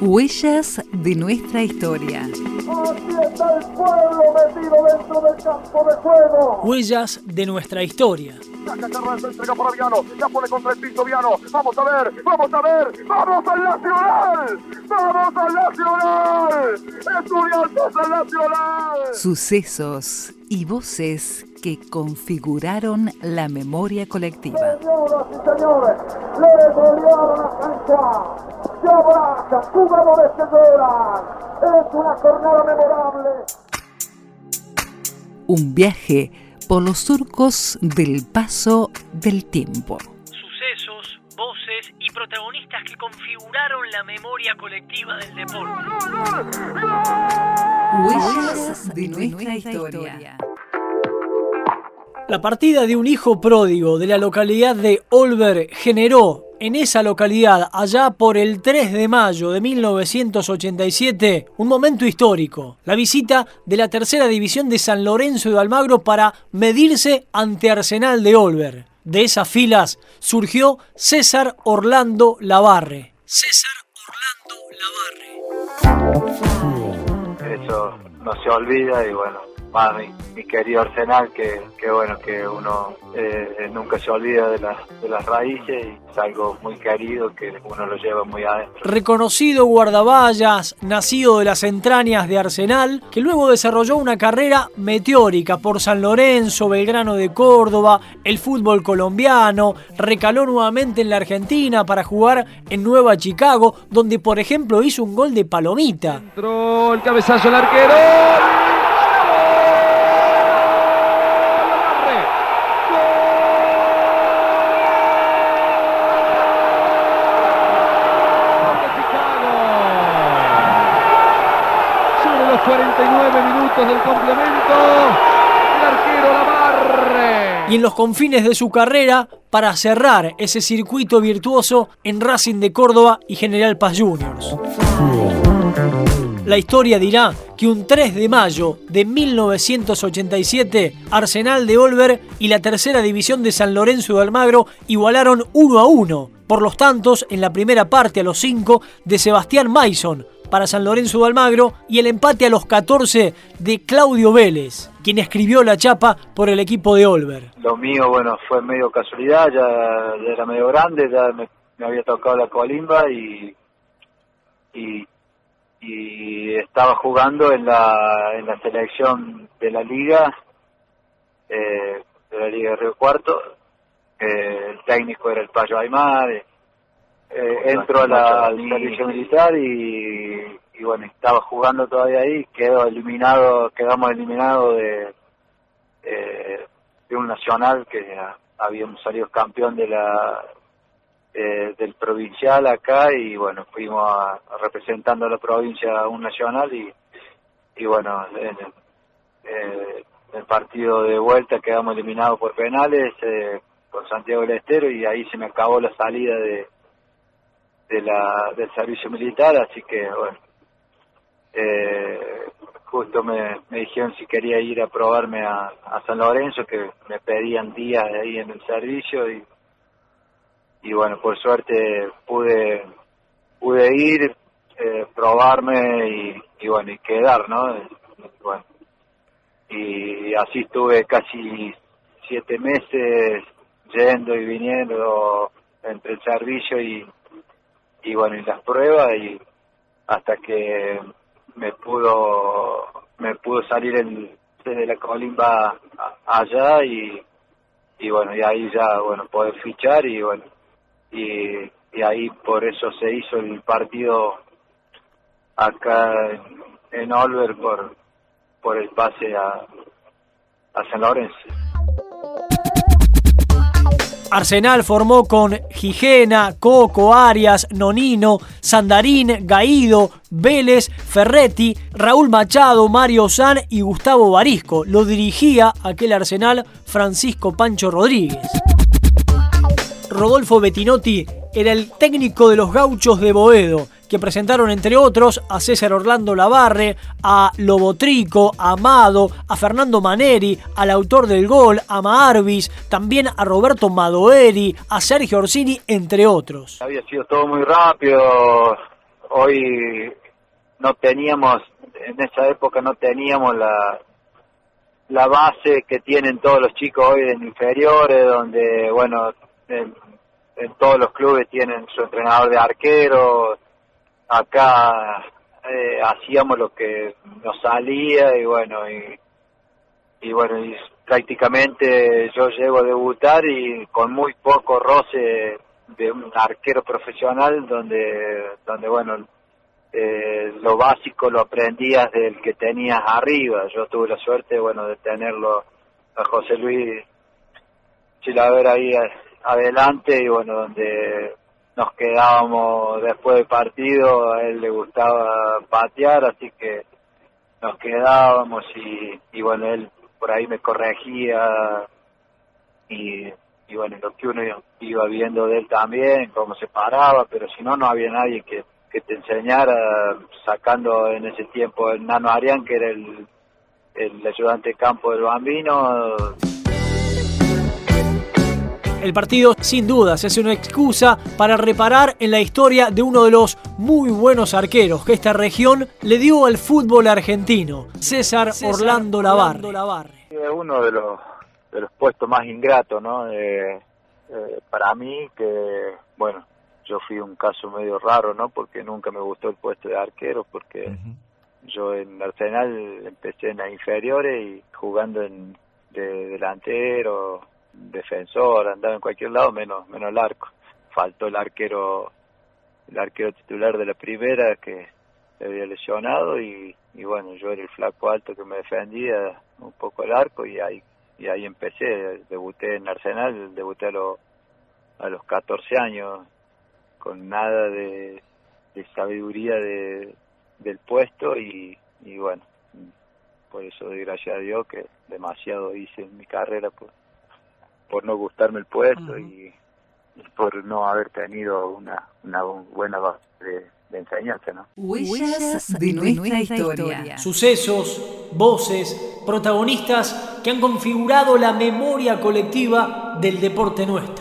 Huellas de nuestra historia. Aquí está el pueblo metido dentro del campo de juego. Huellas de nuestra historia. Saca Carranza, entrega para Viano. La pone contra el piso Viano. Vamos a ver, vamos a ver. ¡Vamos al Nacional! ¡Vamos al Nacional! ¡Estudiantes al Nacional! Sucesos y voces que configuraron la memoria colectiva. Señoras y señores, le golearon a Cancha. Se jugadores que lloran. Es una jornada memorable. Un viaje por los surcos del paso del tiempo. Sucesos, voces y protagonistas que configuraron la memoria colectiva del deporte. Huellas de nuestra historia. La partida de un hijo pródigo de la localidad de Olver generó en esa localidad, allá por el 3 de mayo de 1987, un momento histórico, la visita de la tercera división de San Lorenzo de Almagro para medirse ante Arsenal de Olver. De esas filas surgió César Orlando Lavarre. César Orlando Lavarre. Eso no se olvida y bueno, más mi, mi, querido Arsenal, que, que bueno, que uno eh, nunca se olvida de, las de las raíces y es algo muy querido que uno lo lleva muy adentro. Reconocido guardaballas, nacido de las entrañas de Arsenal, que luego desarrolló una carrera meteórica por San Lorenzo, Belgrano de Córdoba, el fútbol colombiano, recaló nuevamente en la Argentina para jugar en Nueva Chicago, donde por ejemplo hizo un gol de palomita. Entró el cabezazo al arquero. Del complemento. El arquero. Y en los confines de su carrera, para cerrar ese circuito virtuoso en Racing de Córdoba y General Paz Juniors. La historia dirá que un 3 de mayo de 1987, Arsenal de Olver y la tercera división de San Lorenzo de Almagro igualaron 1 a 1 por los tantos en la primera parte a los 5 de Sebastián Maison para San Lorenzo de Almagro y el empate a los 14 de Claudio Vélez, quien escribió la chapa por el equipo de Olver. Lo mío, bueno, fue medio casualidad, ya, ya era medio grande, ya me, me, había tocado la colimba y, y, y estaba jugando en la, en la selección de la liga, eh, de la liga de Río Cuarto, eh, el técnico era el Payo Aymar, eh, entro a la, al servicio militar y, y, bueno, estaba jugando todavía ahí, quedó eliminado, quedamos eliminados de, eh, de un nacional que habíamos salido campeón de la eh, del provincial acá y bueno, fuimos a, representando a la provincia a un nacional y, y bueno, en, eh, el partido de vuelta quedamos eliminados por penales eh, con Santiago del Estero y ahí se me acabó la salida de de la, del servicio militar, así que bueno, eh, justo me, me, dijeron si quería ir a probarme a, San Lorenzo, que me pedían días ahí en el servicio y, y bueno, por suerte pude, pude ir, eh, probarme y, y, bueno, y quedar, ¿no? Y, bueno, y así estuve casi siete meses yendo y viniendo entre el servicio y, y bueno y las pruebas y hasta que me pudo me pudo salir el desde la colimba allá y y bueno y ahí ya bueno poder fichar y bueno y, y ahí por eso se hizo el partido acá en, en Olver por por el pase a a San Lorenzo Arsenal formó con Gigena, Coco, Arias, Nonino, Sandarín, Gaído, Vélez, Ferretti, Raúl Machado, Mario San y Gustavo Barisco. Lo dirigía aquel Arsenal Francisco Pancho Rodríguez. Rodolfo Bettinotti era el técnico de los gauchos de Boedo, que presentaron entre otros a César Orlando Lavarre, a Lobotrico, a Amado, a Fernando Maneri, al autor del gol, a Maarvis, también a Roberto Madoeri, a Sergio Orsini, entre otros. Había sido todo muy rápido, hoy no teníamos, en esa época no teníamos la, base que tienen todos los chicos hoy en inferiores, donde, bueno, en, todos los clubes tienen su entrenador de arquero, acá eh, hacíamos lo que nos salía y bueno, y, bueno, y prácticamente yo llego a debutar y con muy poco roce de un arquero profesional donde, donde bueno, eh, lo básico lo aprendías del que tenías arriba. Yo tuve la suerte, bueno, de tenerlo a José Luis Chilaver ahí adelante y bueno, donde nos quedábamos después del partido, a él le gustaba patear, así que nos quedábamos y, y bueno, él por ahí me corregía y, y bueno, lo que uno iba viendo de él también, cómo se paraba, pero si no, no había nadie que que te enseñara sacando en ese tiempo el Nano Arián, que era el, el ayudante de campo del Bambino. El partido, sin dudas, es una excusa para reparar en la historia de uno de los muy buenos arqueros que esta región le dio al fútbol argentino, César, Orlando Lavarre. Es uno de los, de los puestos más ingratos, ¿no? Eh, para mí, que, bueno, yo fui un caso medio raro, ¿no? Porque nunca me gustó el puesto de arquero, porque yo en Arsenal empecé en las inferiores y jugando en de delantero, defensor, andaba en cualquier lado menos menos el arco. Faltó el arquero el arquero titular de la primera que se había lesionado y, y bueno, yo era el flaco alto que me defendía un poco el arco y ahí y ahí empecé, debuté en Arsenal, debuté a, los a los 14 años con nada de, sabiduría de, del puesto y, y, bueno, por eso doy gracias a Dios que demasiado hice en mi carrera por, por no gustarme el puesto y, por no haber tenido una, una buena base de, enseñanza, ¿no? Huellas de nuestra historia. Sucesos, voces, protagonistas que han configurado la memoria colectiva del deporte nuestro.